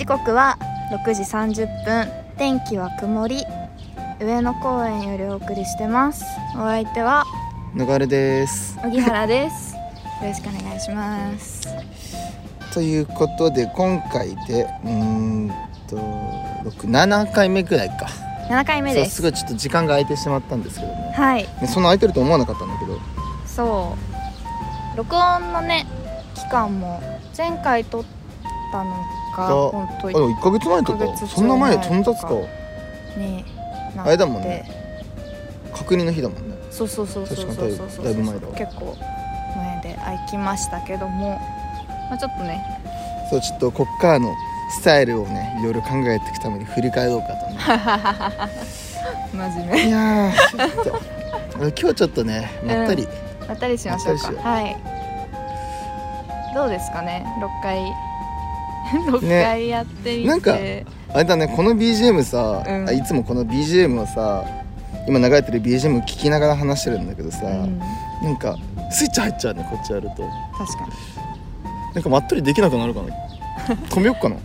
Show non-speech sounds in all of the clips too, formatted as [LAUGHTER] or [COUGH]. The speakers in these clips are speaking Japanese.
時刻は6時30分。天気は曇り。上野公園よりお送りしてます。お相手はぬがるです。小木原です。よろしくお願いします。ということで今回でうーんと7回目くらいか。7回目です。すごいちょっと時間が空いてしまったんですけどねはい。ねそんな空いてると思わなかったんだけど。そう。録音のね期間も前回撮ったのがそう。本当あでも1ヶ月前と1ヶ月かそんな前ちょいそんな経つかになあれだもんね。確認の日だもんね。そうそうそうそうそうそうだいぶ前だわ。結構前で空きましたけども、まあ、ちょっとね。そうちょっとこっからのスタイルをねいろいろ考えていくために振り返ろうかとね [LAUGHS] 真面目。いやーちょっと。今日ちょっとねまったり、まったりしましょうか。はい。どうですかね6回 [LAUGHS] 6ね回やってみて、なんかあれだねこの BGM さ、うん。あいつもこの BGM をさ今流れてる BGM を聞きながら話してるんだけどさ、うん、なんかスイッチ入っちゃうねこっちやると。確かに。なんかまったりできなくなるかな？[LAUGHS] 止めよっかな。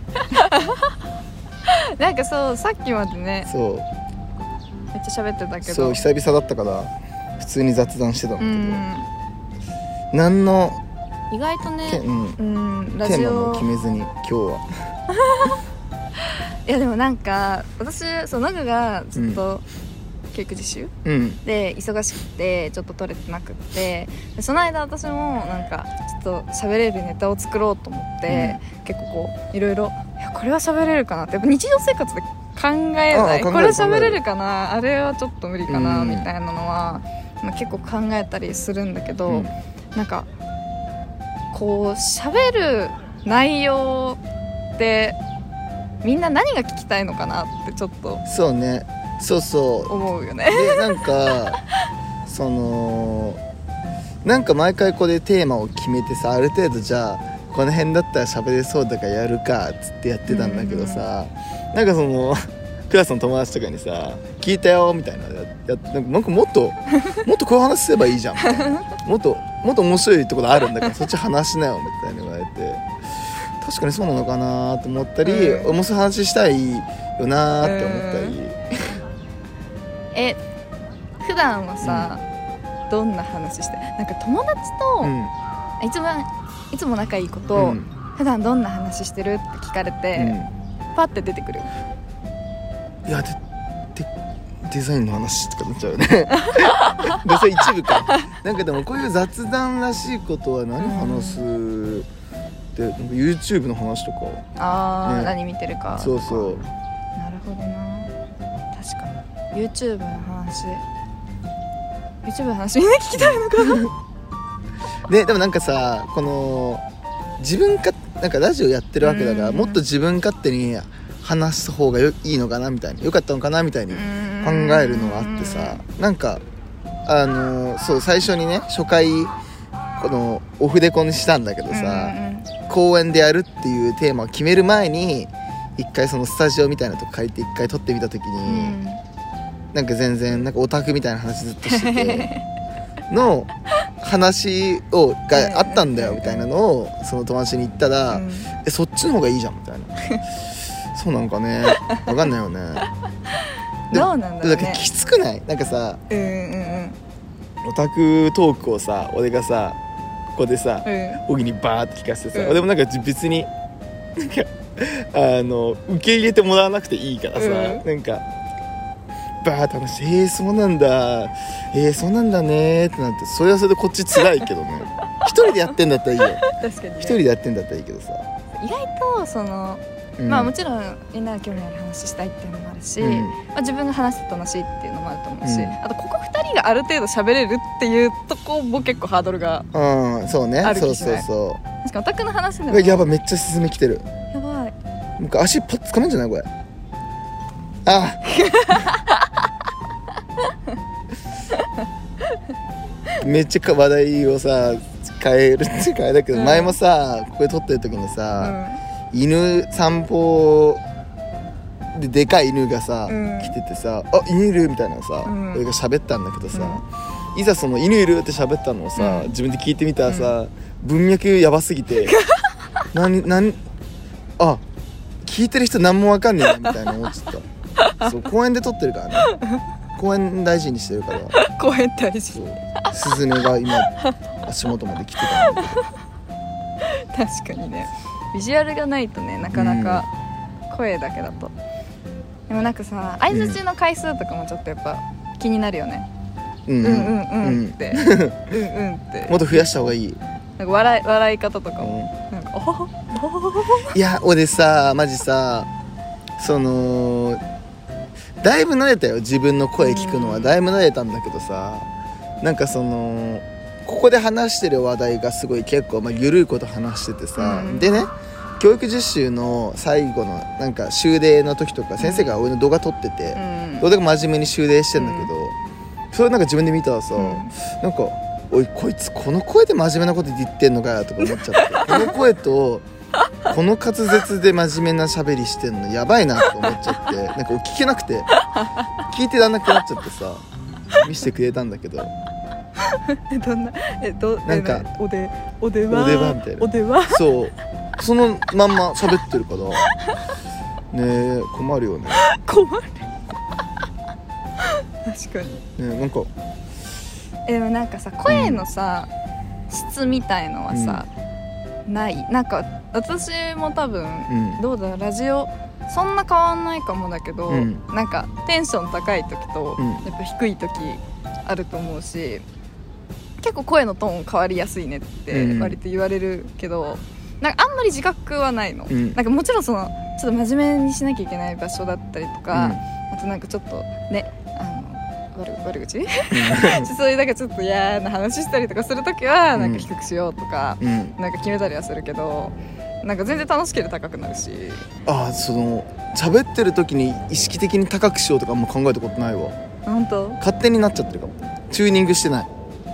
[LAUGHS] なんかそうさっきまでねそう。めっちゃ喋ってたけど。そう久々だったから普通に雑談してたんだけど、うん。何の意外とけ、ねうん、うんラテーマジオ。も決めずに今日は。[LAUGHS] いやでもなんか私そうノグがずっと教育実習、うん。で忙しくてちょっと撮れてなくってでその間私もなんかちょっと喋れるネタを作ろうと思って、結構こういろいろこれは喋れるかなってやっぱ日常生活で考えないこれ喋れるかなあれはちょっと無理かな、うん。みたいなのは、まあ、結構考えたりするんだけど、うん。なんかこう喋る内容ってみんな何が聞きたいのかなってちょっとそうね。そうそう。思うよね。でなんかそのなんか毎回これテーマを決めてさある程度じゃあこの辺だったら喋れそうだからやるかっつってやってたんだけどさ、なんかそのクラスの友達とかにさ「聞いたよ」みたいなややなんかもっともっとこういう話すればいいじゃんみたいな。もっともっと面白いところあるんだから [LAUGHS] そっち話しなよみたいに言われて確かにそうなのかなと思ったり、うん。面白い話したいよなって思ったり。え普段はさ、どんな話してなんか友達と、うん。一番いつも仲いい子と、うん。普段どんな話してるって聞かれて、パッて出てくる。いやデザインの話とかなっちゃうよね。[LAUGHS] でそれ一部か。なんかでもこういう雑談らしいことは何話す、でなんか YouTube の話とか。あー、ね。何見てるか。そうそう。なるほどな。確かに。YouTube の話。YouTube の話みんな聞きたいのかな？で [LAUGHS] でもなんかさこの自分かなんかラジオやってるわけだから、うん。もっと自分勝手に話す方がよいいのかなみたいな。よかったのかなみたいに考えるのがあってさなんかあのそう最初にね初回このオフレコにしたんだけどさ、公演でやるっていうテーマを決める前に一回そのスタジオみたいなとこ借りて一回撮ってみた時に、うん。なんか全然なんかオタクみたいな話ずっとしてて [LAUGHS] の話をがあったんだよみたいなのをその友達に言ったら「うん。えそっちの方がいいじゃん」みたいな。[LAUGHS] そうなんかねわかんないよね。でどうなんだろうね。きつくない？なんかさうんうんオタクトークをさ俺がさここでさうん。にバーって聞かせてさ、うん。俺もなんか別になんかあの受け入れてもらわなくていいからさ、うん。なんかバーって話して「えー、そうなんだ。えー、そうなんだね」ってなってそれはそれでこっち辛いけどね。[LAUGHS] 一人でやってんだったらいいよ。ね、一人でやってんだったらいいけどさ、意外とその、うん。まあもちろんみんなが興味ある話したいっていうのもあるし、うん。まあ、自分が話して楽しいっていうのもあると思うし、うん。あとここ2人がある程度喋れるっていうとこも結構ハードルがうんそうね。あるそうそうそ確かにオタクの話でうもやばめっちゃ進めきてる。やばい。なんか足パッつかめんじゃないこれ。あ。[LAUGHS] めっちゃか話題をさ変えるっていうかあれだけど、うん。前もさここで撮ってる時にうさ、ん犬散歩ででかい犬がさ、うん。来ててさ「あ犬いる?」みたいなのさ、うん。俺が喋ったんだけどさ、いざその「犬いる?」って喋ったのをさ、うん。自分で聞いてみたらさ、文脈やばすぎて [LAUGHS] 何何あ聞聞いてる人何もわかんねえなみたいな思っちゃった。そう公園で撮ってるからね。公園大事にしてるから。[LAUGHS] 公園大事。そう。スズメが今足元まで来てたんだけど。確かにねビジュアルがないとねなかなか声だけだと、でもなんかさ相づちの回数とかもちょっとやっぱ気になるよね、うん。うん、うんうんって。うん。うんって。もっと増やした方がいい、なんか笑い笑い方とかうもなんかおほほおほほ。ほん、いや俺さマジさそのだいぶ慣れたよ自分の声聞くのは。うん。だいぶ慣れたんだけどさなんかそのここで話してる話題がすごい結構、まあ、緩いこと話しててさ、うん。でね教育実習の最後のなんか終例の時とか先生が俺の動画撮ってて、うん。動画真面目に終例してんだけど、それなんか自分で見たらさ、うん。なんか「おいこいつこの声で真面目なこと言ってんのかよ」とか思っちゃって。[LAUGHS] この声とこの滑舌で真面目な喋りしてんのやばいなと思っちゃって。なんか聞けなくて。聞いてらんなくなっちゃってさ見せてくれたんだけど。[LAUGHS] えどんなえどなんかおでおではおではみたいな。おではそうそのまんま喋ってるから。[LAUGHS] ねえ困るよね。困る。確かに。ねえなんか。えでもなんかさ声のさ、質みたいのはさ、ない？なんか私も多分うん。どうだろうラジオそんな変わんないかもだけど、うん。なんかテンション高い時と、うん。やっぱ低い時あると思うし結構声のトーン変わりやすいねってうん。割と言われるけど、なんかあんまり自覚はないの、うん。なんかもちろんそのちょっと真面目にしなきゃいけない場所だったりとか、あとなんかちょっとねあの悪悪口？[LAUGHS] そういうなんかちょっと嫌な話したりとかするときはうん。なんか低くしようとか、うん、うん、なんか決めたりはするけどなんか全然楽しければ高くなるし。ああその喋ってる時に意識的に高くしようとかあんま考えたことないわ。本当？勝手になっちゃってるかも。チューニングしてない。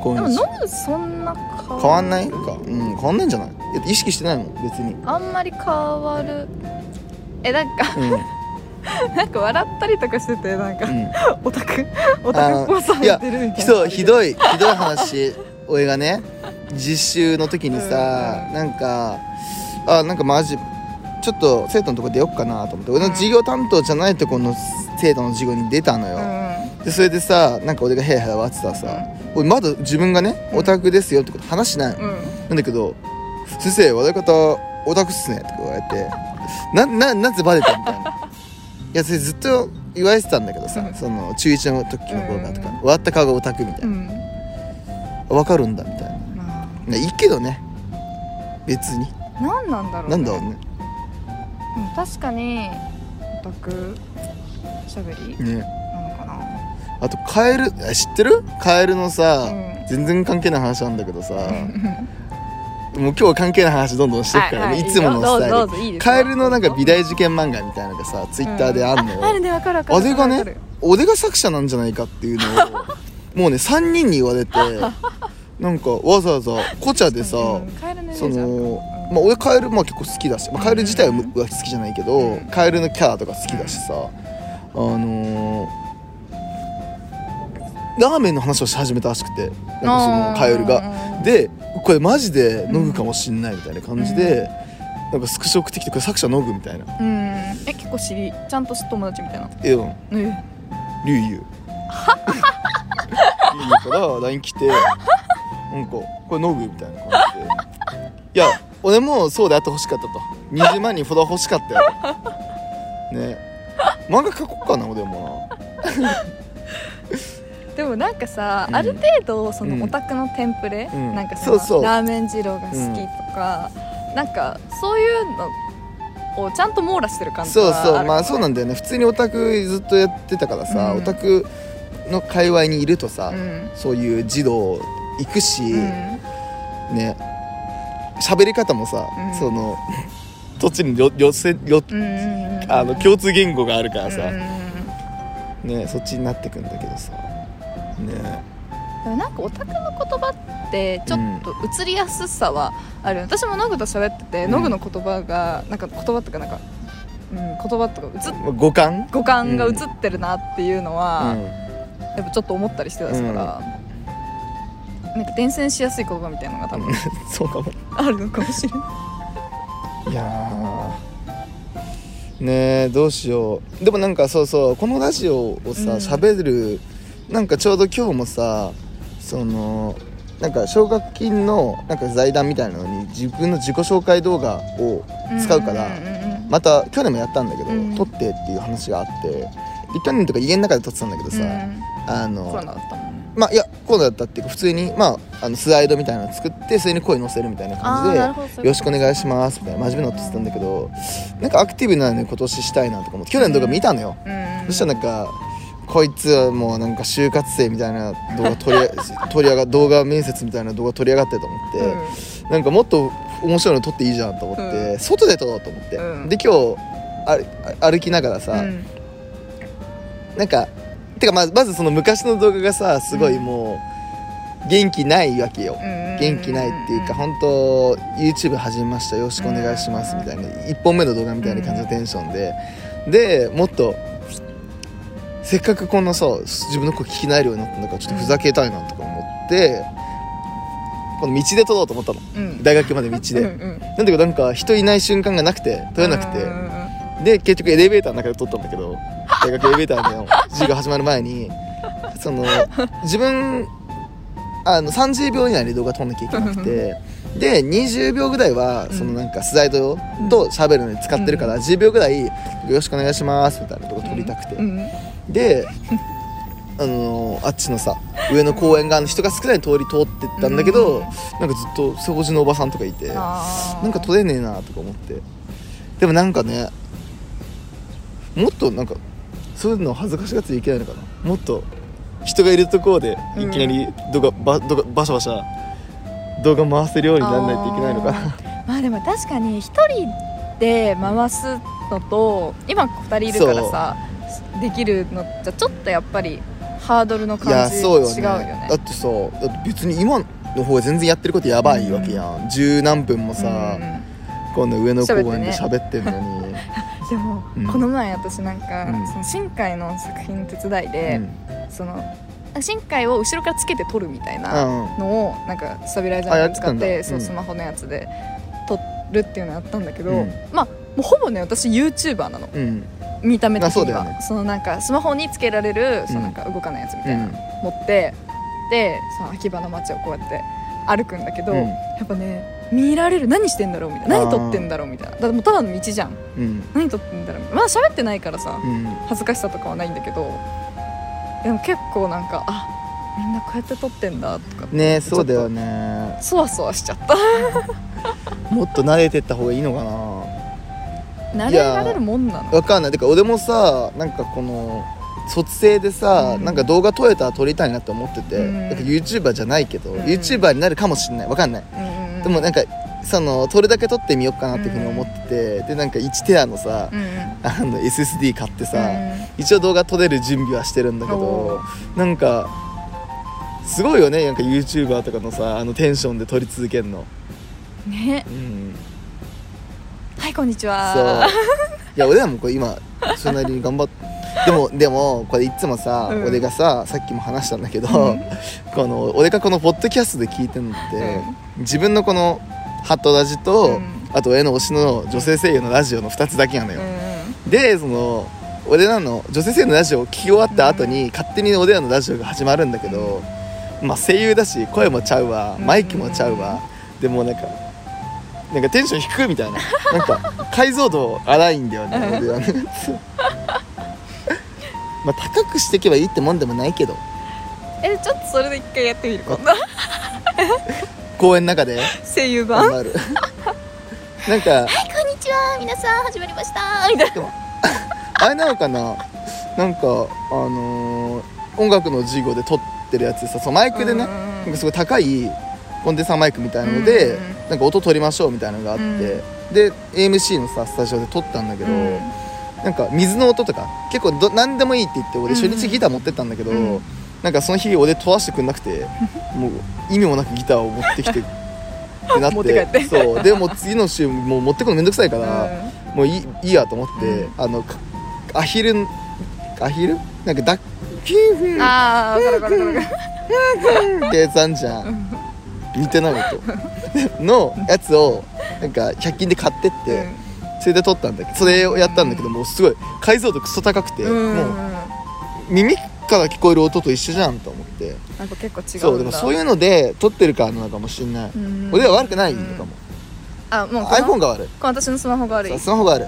でも飲むそんな変変わんない？かうん変わんないんじゃない？意識してないもん別に。あんまり変わる。えなんかうん、[LAUGHS] なんか笑ったりとかしててなんかうん、オタクオタクっぽさ入ってるみたいな。ひどいいひどい話俺がね実習の時にさ、うん。なんかあなんかマジちょっと生徒のとこ出よっかなと思って。俺の授業担当じゃないところの生徒の授業に出たのよ、うん。でそれでさなんか俺がヘラヘラ笑ってたらさ、俺まだ自分がねうん。オタクですよってこと話しないの、うん。なんだけど「先生笑い方オタクっすね」とか言われて「なななぜバレた?」みたいな。いやそれずっと言われてたんだけどさ、うん。その中1の時の頃からとか、うん。笑った顔がオタクみたいな、うん。分かるんだみたいな。ままあ。いいけどね。別に。あ何なんだろう、ね、なんだろうね。うん確かにオタクしゃべりね。なのかな。あとカエルあ知ってる？カエルのさ、うん。全然関係ない話なんだけどさ、うんもう今日は関係ない話どんどんしていくから、はいはい。いつものスタイル。カエルのなんか美大受験漫画みたいなのがさツイッターであんのよ、あるねわかるわかる。あれがねわかる。俺が作者なんじゃないかっていうのを [LAUGHS] もうね3人に言われて [LAUGHS] なんかわざわざコチャでさ、そのまあ俺カエルまあ結構好きだし、まあ、カエル自体は好きじゃないけど、うん。カエルのキャラとか好きだしさ、あのーラーメンの話をし始めたらしくてなんかそのカエルが。うん。でこれマジでノグかもしんないみたいな感じで、なんかスクショ送ってきてこれ作者ノグみたいな。うん。え結構知りちゃんと友達みたいな？えうん。え。リュウユ [LAUGHS] リュウユから LINE 来てなんかこれノグみたいな感じで。いや俺もそうであってほしかったと。20万人フォロワー欲しかったよ。ね。漫画描こっかな俺もでもなんかさ、うん。ある程度そうん。のオタクのテンプレ、うん。なんかそのそうそう。ラーメン二郎が好きとか、なんかそういうのをちゃんと網羅してる感じなそうそう。まあそうなんだだよね。普通にオタクずっとやってたからさ、うん。オタクの界隈にいるとさ、うん。そういう児童行くし、うん。ね。喋り方もさ、うん。そのどっちによ寄せようんうんうんあの共通言語があるからさ、うん。ねそっちになってくんだけどさね。でもなんかオタクの言葉ってちょっと移りやすさはある、私もノグと喋ってて、うん。ノグの言葉がなんか言葉とかなんか、うん、言葉とか映っまあ五感？五感が映ってるなっていうのは、うん。やっぱちょっと思ったりしてたから、なんか伝染しやすい言葉みたいなのが多分 [LAUGHS] そうかも。あるのかもしれない。いやー。ねえどうしよう。でもなんかそうそうこのラジオをさうん。喋、るなんかちょうど今日もさそのなんか奨学金のなんか財団みたいなのに自分の自己紹介動画を使うから、また去年もやったんだけど、うん。撮ってっていう話があってで去年とか家の中で撮ってたんだけどさ、うんあコロのナだったもんね。まあいやコロナだったっていうか普通にまああのスライドみたいなの作ってそれに声載せるみたいな感じでよろしくお願いしますみたいな真面目なこと言ってたんだけどなんかアクティブなね今年したいなとか思って去年の動画見たのよ、そしたらなんかこいつはもうなんか就活生みたいな動画取り取り上が動画面接みたいな動画取り上がってると思って、なんかもっと面白いの撮っていいじゃんと思って、うん。外で撮ろうと思って、うん。で今日あ歩きながらさ、うん。なんかてかまずまずその昔の動画がさすごいもう元気ないわけよ、うん。元気ないっていうか本当 YouTube 始めました。よろしくお願いします。みたいな1本目の動画みたいな感じのテンションで。でもっとせっかくこんなさ自分の声聞き慣れるようになったんだからちょっとふざけたいなとか思ってこの道で撮ろうと思ったの。うん。大学まで道で、うんうん。なんだけどなんか人いない瞬間がなくて撮れなくて、で結局エレベーターの中で撮ったんだけど大学エレベーターの授業始まる前にその自分あの30秒以内で動画撮んなきゃいけなくてで20秒ぐらいはうんそのなんかスライドと喋るのに使ってるから、10秒ぐらい「よろしくお願いします」みたいなとこ撮りたくて、うんであのあっちのさ上の公園側の人が少ない通り通ってったんだけど、うん。なんかずっと掃除のおばさんとかいて。なんか撮れねえなとか思って。でもなんかねもっとなんかそういうの恥ずかしがっていけないのかな。もっと人がいるところでいきなり動画、ば動画バシャバシャ動画回せるようにならないといけないのかな。まあでも確かに一人で回すのと今二人いるからさできるのじゃちょっとやっぱりハードルの感じ違うそうよね。よね。だってさだって別に今の方が全然やってることやばいわけやん。十何分もさ、うん。うんこの上の公園で喋喋ってんのに、[LAUGHS] でも、うん。この前私なんか、うん。その新海の作品の手伝いで、うん。その新海を後ろからつけて撮るみたいなうんのをなんかスタビライザーを使ってそううん。スマホのやつで撮るっていうのやったんだけど、うん。まあもうほぼね私 YouTuber なの。うん見た目的には、あそね。そのなんかスマホにつけられる、そのなんか動かないやつみたいな。の持ってでその秋葉の街をこうやって歩くんだけど、うん。やっぱね見られる何してんだろうみたいな。何撮ってんだろうみたいな。だってもうただの道じゃん。うん。何撮ってんだろう。まだ喋ってないからさうん。恥ずかしさとかはないんだけどでも結構なんかあみんなこうやって撮ってんだとかねそうだよね。そわそわしちゃった。[LAUGHS] もっと慣れてった方がいいのかな慣れられるもんなの？わかんない。てか俺もさなんかこの卒生でさ、うん。なんか動画撮れたら撮りたいなって思ってて、うん。なんか YouTuber じゃないけど、うん。YouTuber になるかもしんない。わかんない、うんうんうん。でもなんかその撮るだけ撮ってみようかなっていうふうに思ってて、でなんか1テラのさ、うん。うんあの SSD 買ってさ、うん。一応動画撮れる準備はしてるんだけおどなんかすごいよね。なんか YouTuber とかのさあのテンションで撮り続けるの。ね。うんはいこんにちそう。は。いや俺らもこれ今それなりに頑張ってでも [LAUGHS] でもこれいつもさ、うん。俺がささっきも話したんだけど、うん。この俺がこのポッドキャストで聞いてるのって、自分のこのハットラジと、うん。あと俺の推しの女性声優のラジオの2つだけなのよ、うんでその俺らの女性声優のラジオを聞き終わった後に、勝手に俺らのラジオが始まるんだけど、まあ声優だし声もちゃうわうん。マイクもちゃうわ、でもなんかなんかテンション低いみたいな。なんか解像度荒いんだよね。うん。俺らのやつまあ高くしていけばいいってもんでもないけど。えちょっとそれで一回やってみる今度公園の中で。声優版？なんかこんにちは。皆さん始まりました。みたいな。あれなのかな？なんかあのー音楽の授業で撮ってるやつでさそのマイクでね、うんなんかすごい高いコンデンサーマイクみたいなので、うんなんか音取りましょうみたいなのがあって、で AMC のさスタジオで撮ったんだけど、うん。なんか水の音とか結構ど何でもいいって言って俺初日ギター持ってったんだけど、うん。なんかその日俺飛ばしてくんなくて [LAUGHS] もう意味もなくギターを持ってきて [LAUGHS] ってなって持って帰って。そう。でも次の週もう持ってくのめんどくさいから、もういいいいやと思って、うん。あのかアヒルアヒル？なんかダッキーフンああ分かる分かる分かるってやつあんじゃん似てない音のやつをなんか100均で買ってって、それで撮ったんだけどそれをやったんだけどもうすごい解像度クソ高くて、うん。もう耳から聞こえる音と一緒じゃんと思って。なんか結構違うんだ。そうでもそういうので撮ってるからなのかもしんない、うん。俺は悪くないのかも、あもう iPhone が悪い。私のスマホが悪い。スマホが悪い。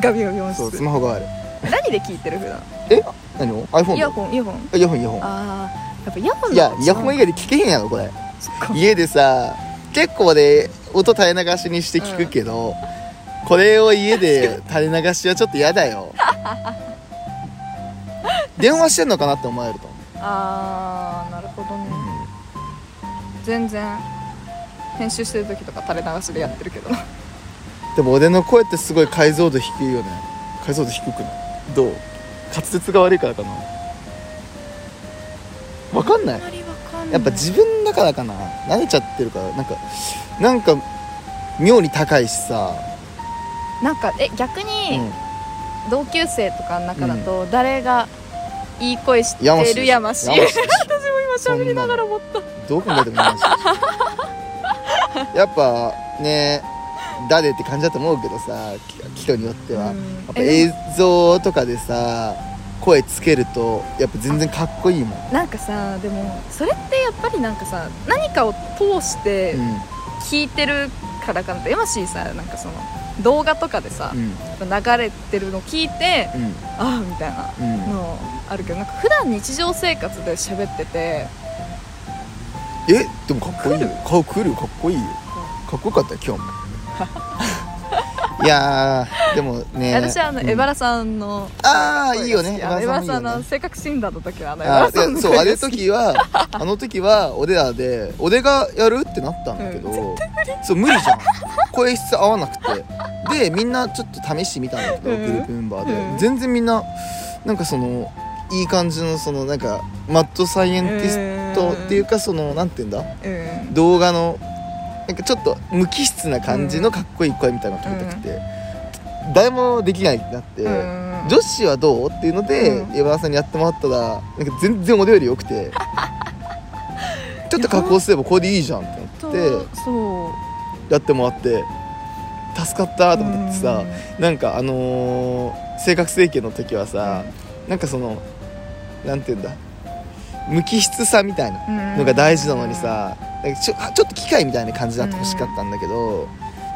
ガビガビ音そうス質マホが悪い。何で聞いてる普段？え？何を？iPhone イヤホンイヤホン。ンイヤホンイヤホン。ああやっぱイヤホンいやイヤホン以が外で聞けへんやろこれ。家でさ結構で音垂れ流しにして聞くけど、これを家で垂れ流しはちょっと嫌だよ。電話してんのかなって思われると思ああなるほどね。う、全然編集してる時とか垂れ流しでやってるけど。うんでも俺の声ってすごい解像度低いよね。解像度低くない？どう？滑舌が悪いからかなわかんない。やっぱ自分だからかな。慣れちゃってるから。なんかなんか妙に高いしさ、なんかえ逆うにん、同級生とかの中だと誰がいい声してるやまし山氏 [LAUGHS] 私も今喋りながら思った。どう考えても山氏やっぱね誰って感じだと思うけどさき人によっては、うん。やっぱえ映像とかでさ声つけるとやっぱ全然かっこいいもん、なんかさでもそれってやっぱりなんかさ何かを通してうん。聞いてるからかなってエマシーさなんかその動画とかでさ、うん。流れてるの聞いてうん。ああみたいなうん。のあるけどなんか普段日常生活で喋っててえでもかっこいいよ。顔来るよ。かっこいいよ。かっこよかったよ今日も [LAUGHS] いやーでもね。[LAUGHS] 私はあの、うん。エバラさんのああいいよねあのエバラさんの性格診断の時はあのさんのそうあれ時はあの時は俺らで俺がやるってなったんだけど、うんそう無理じゃん。声質合わなくて。でみんなちょっと試してみたんだけど、うん。グループメンバーで、うん。全然みんななんかそのいい感じのそのなんかマッドサイエンティストっていうかそのなんて言うんだ？うん。動画のなんかちょっと無機質な感じのかっこいい声みたいなのが聞こえて。きて、誰もできないってなって、うん。女子はどうっていうので、うん。エバーさんにやってもらったらなんか全然俺より良くてちょっと加工すればこれでいいじゃんってとなって。そうやってもらって。助かったと思ってさ、なんかあのー性格整形の時はさ、なんかそのなんて言うんだ無機質さみたいなのが大事なのにさちょちょっと機械みたいな感じであってほしかったんだけど、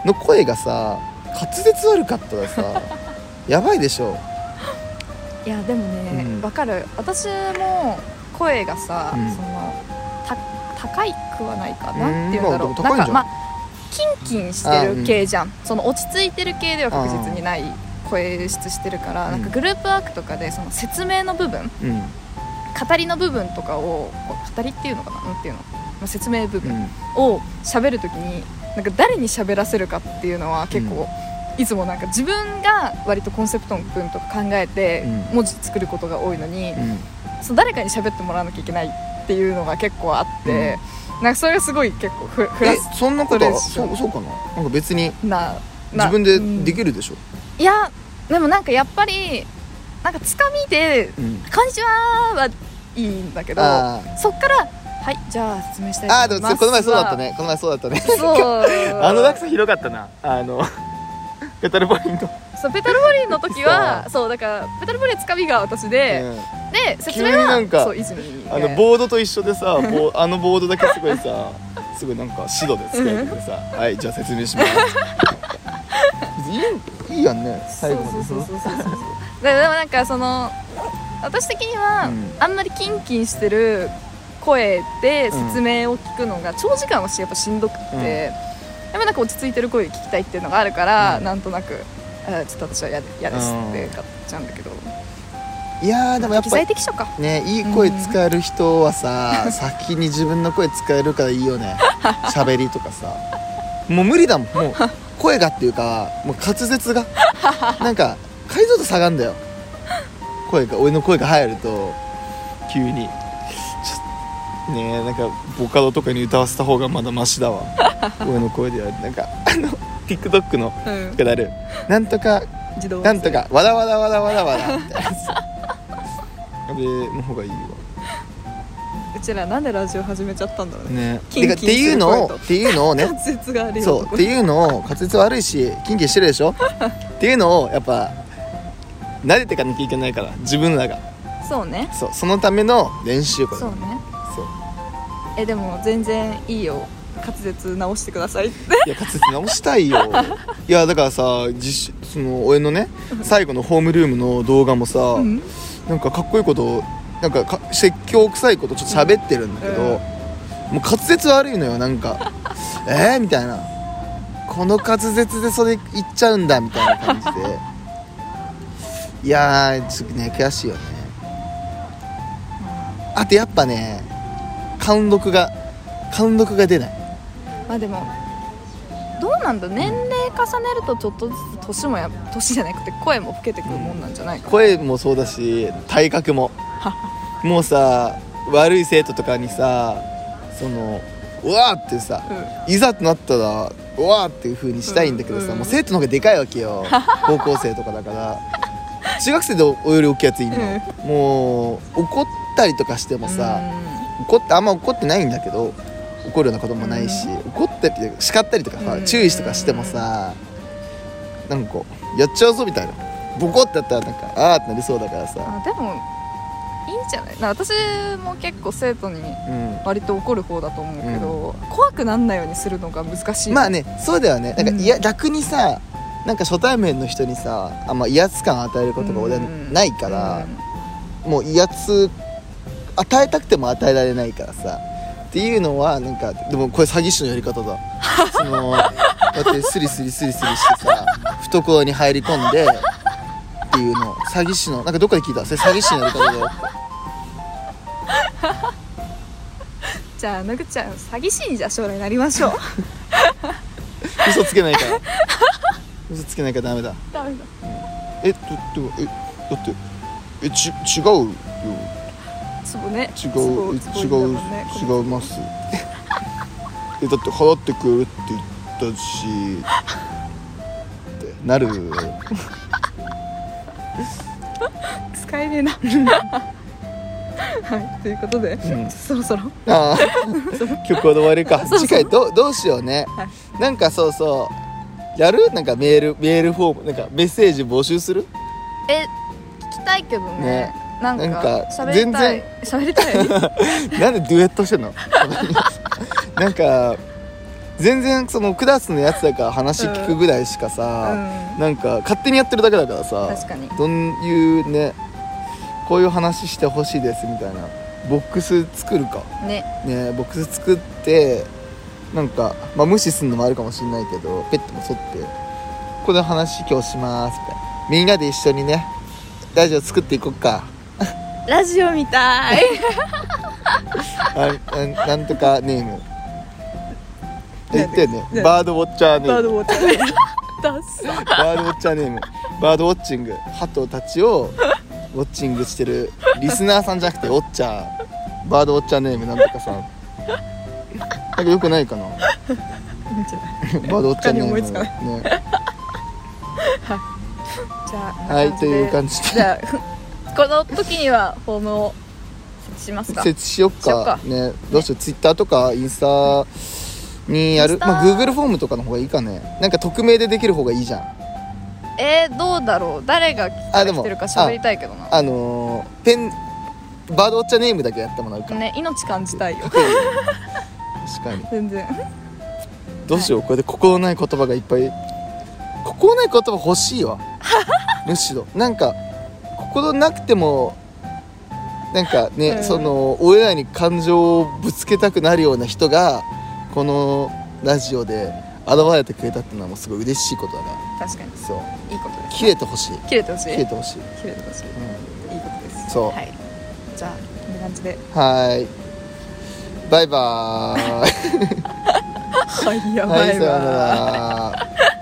の声がさ滑舌悪かったらさ [LAUGHS] やばいでしょ。いやでもねうん。わ、かる。私も声がさ、うん。そのた高いくはないかうんなっていうんだろう、まあなんかまあキンキンしてる系じゃん、その落ち着いてる系では確実にない声質してるから、うんなん。かグループワークとかでその説明の部分うん語りの部分とかを語りっていうのかな？なんていうの、まあ、説明部分うん。を喋るときになんか誰に喋らせるかっていうのは結構、いつもなんか自分が割とコンセプト文とか考えてうん。文字作ることが多いのに、うん。その誰かに喋ってもらわなきゃいけないっていうのが結構あって、なんかそれがすごい結構フフラえスそんなことそうそうかな？なんか別になな自分でうん。できるでしょ、いやでもなんかやっぱりなんかつかみでうん「こんにちは」はいいんだけどあそっから「はいじゃあ説明したいーあーと思います」でもこの前そうだったね。この前そうだったね。そう。[LAUGHS] あの落差ひどかったな。あのペタルポイント、そ [LAUGHS] うペタルボリーの時は [LAUGHS] そう。だからペタルボリーつかみが私で、うん。で説急明はになんかそう泉があのボードと一緒でさボーあのボードだけすごいさすごいなんか指導で使えててさ「はいじゃあ説明します」いいいいやんね。最後まで。そうそうそうそうそうそう。ででもなんかその私的には、うん。あんまりキンキンしてる声で説明を聞くのが長時間はしやっぱしんどくって、うん。やっぱなんか落ち着いてる声で聞きたいっていうのがあるから、うん。なんとなくあちょっと私は嫌嫌ですって買っちゃうんだけど、いやーでもやっ適ぱねいい声使える人はさ、先に自分の声使えるからいいよね。[LAUGHS] 喋りとかさ。もう無理だもん。もう [LAUGHS] 声がっていうかもう滑舌が。なんか解像度下がんだよ声が俺の声が入ると急にちょねえなんかボカロとかに歌わせた方がまだマシだわ。[LAUGHS] 俺の声でやるなんかあの TikTok のうん。がなるなんとか自動なんとかわらわらわらわらわら。みたいなあれの方がいいわ。うちらなんでラジオ始めちゃったんだろうね。ね。キンキンっていうのをっていうのをね。[LAUGHS] 滑舌が悪いそうっていうのを滑舌悪いしキンキンしてるでしょ？っ [LAUGHS] ていうのをやっぱ慣れてかなきゃいけないから自分らが。そうね。そうそのための練習これ。そうね。そう。えでも全然いいよ。滑舌直してくださいって。いや滑舌直したいよ。[LAUGHS] いやだからさ実その俺のね最後のホームルームの動画もさ、うん。なんかかっこいいことなんかか説教臭いことちょっと喋ってるんだけど、うん。もう滑舌悪いのよなんか。[LAUGHS] えー、みたいな。この滑舌でそれ言っちゃうんだみたいな感じでいやーね悔しいよね。あとやっぱね貫禄が貫禄が出ない。まあでもどうなんだ年齢重ねるとちょっとずつ年もや年じゃなくて声も老けてくるもんなんじゃないか声もそうだし体格も。[LAUGHS] もうさ悪い生徒とかにさそのうわーってさうん。いざとなったらうわーっていう風にしたいんだけどさ、うんうん。もう生徒の方がでかいわけよ。[LAUGHS] 高校生とかだから中学生でおより大きいやついんの、もう怒ったりとかしてもさ、怒ってあんま怒ってないんだけど怒るようなこともないし、怒ったり叱ったりとかさ、うん。注意とかしてもさなんかこうやっちゃうぞみたいな。ボコってやったらなんかあーってなりそうだからさ、あでもいいんじゃない？な私も結構生徒にうん、割と怒る方だと思うけど、怖くなんないようにするのが難しい。まあねそうだよね。なんかうん。いや、逆にさなんか初対面の人にさあんま威圧感与えることが俺はないから、もう威圧与えたくても与えられないからさっていうのはなんかでもこれ詐欺師のやり方だ。そのこうやってスリスリスリスリしてさ [LAUGHS] 懐に入り込んでっていうの。詐欺師のなんかどっかで聞いた？それ詐欺師のやり方だよ。じゃあのぐちゃん詐欺師にじゃあ将来なりましょう。[LAUGHS] 嘘つけないから嘘つけないからダメだ。ダメだ。えだでもえだってえち違うよ。そうね。違うえ違う違います。えだって払ってくれるって言ったしってなる使えねえな。はいということで、ん。そろそろ。ああ [LAUGHS] 曲は終わりか。[LAUGHS] 次回どうどうしようね、はい。なんかそうそうやる？なんかメールメールフォームなんかメッセージ募集する？え聞きたいけどね。ね。なんかなんか喋りたい。[LAUGHS] なんでデュエットしてんの？[LAUGHS] なんか全然そのクラスのやつだから話聞くぐらいしかさ、うなんか勝手にやってるだけだからさ確かに。どういうねこういう話してほしいですみたいなボックス作るか。んね。ねボックス作ってなんか、まあ、無視するのもあるかもしれないけどペットも沿ってこれ話今日しますみたいな。みんなで一緒にねラジオ作っていこうか。ラジオみたい。[LAUGHS] ああなんとかネーム。言ってよねねバードウォッチャーネーム。バードウォッチャーダッサバードウォッチャーネーム。バードウォッチング。鳩たちをウォッチングしてるリスナーさんじゃなくてウォッチャー。バードウォッチャーネームなんとかさんなんかよくないかな。バードウォッチャーネーム他に思いつかない。ね。じゃあはいという感じで。じゃあこの時にはフォームを設置しますか？設置しよっか。か。ねどうしよう。ツイッターとかインスタにやる。まあ Google フォームとかの方がいいかね。なんか匿名でできる方がいいじゃん。えー、どうだろう。誰が来てるか喋りたいけどな。あのー、ペンバードウォッチャーネームだけやってもらうか、ね命感じたいよ確かに。全然。どうしようこれで心ない言葉がいっぱい。心ない言葉欲しいわ。[LAUGHS] むしろ。なんか心なくてもなんかね、うん。その親らに感情をぶつけたくなるような人がこのラジオで現れてくれたっていうのはもうすごい嬉しいことだから確かに。そう。いいことです切れてほしい。切れてほしい。切れてほしい、切れてほしい。うん。いいことです。そう。はい。じゃあこんな感じで。はーいバイバーイ。[LAUGHS] はいさようなわら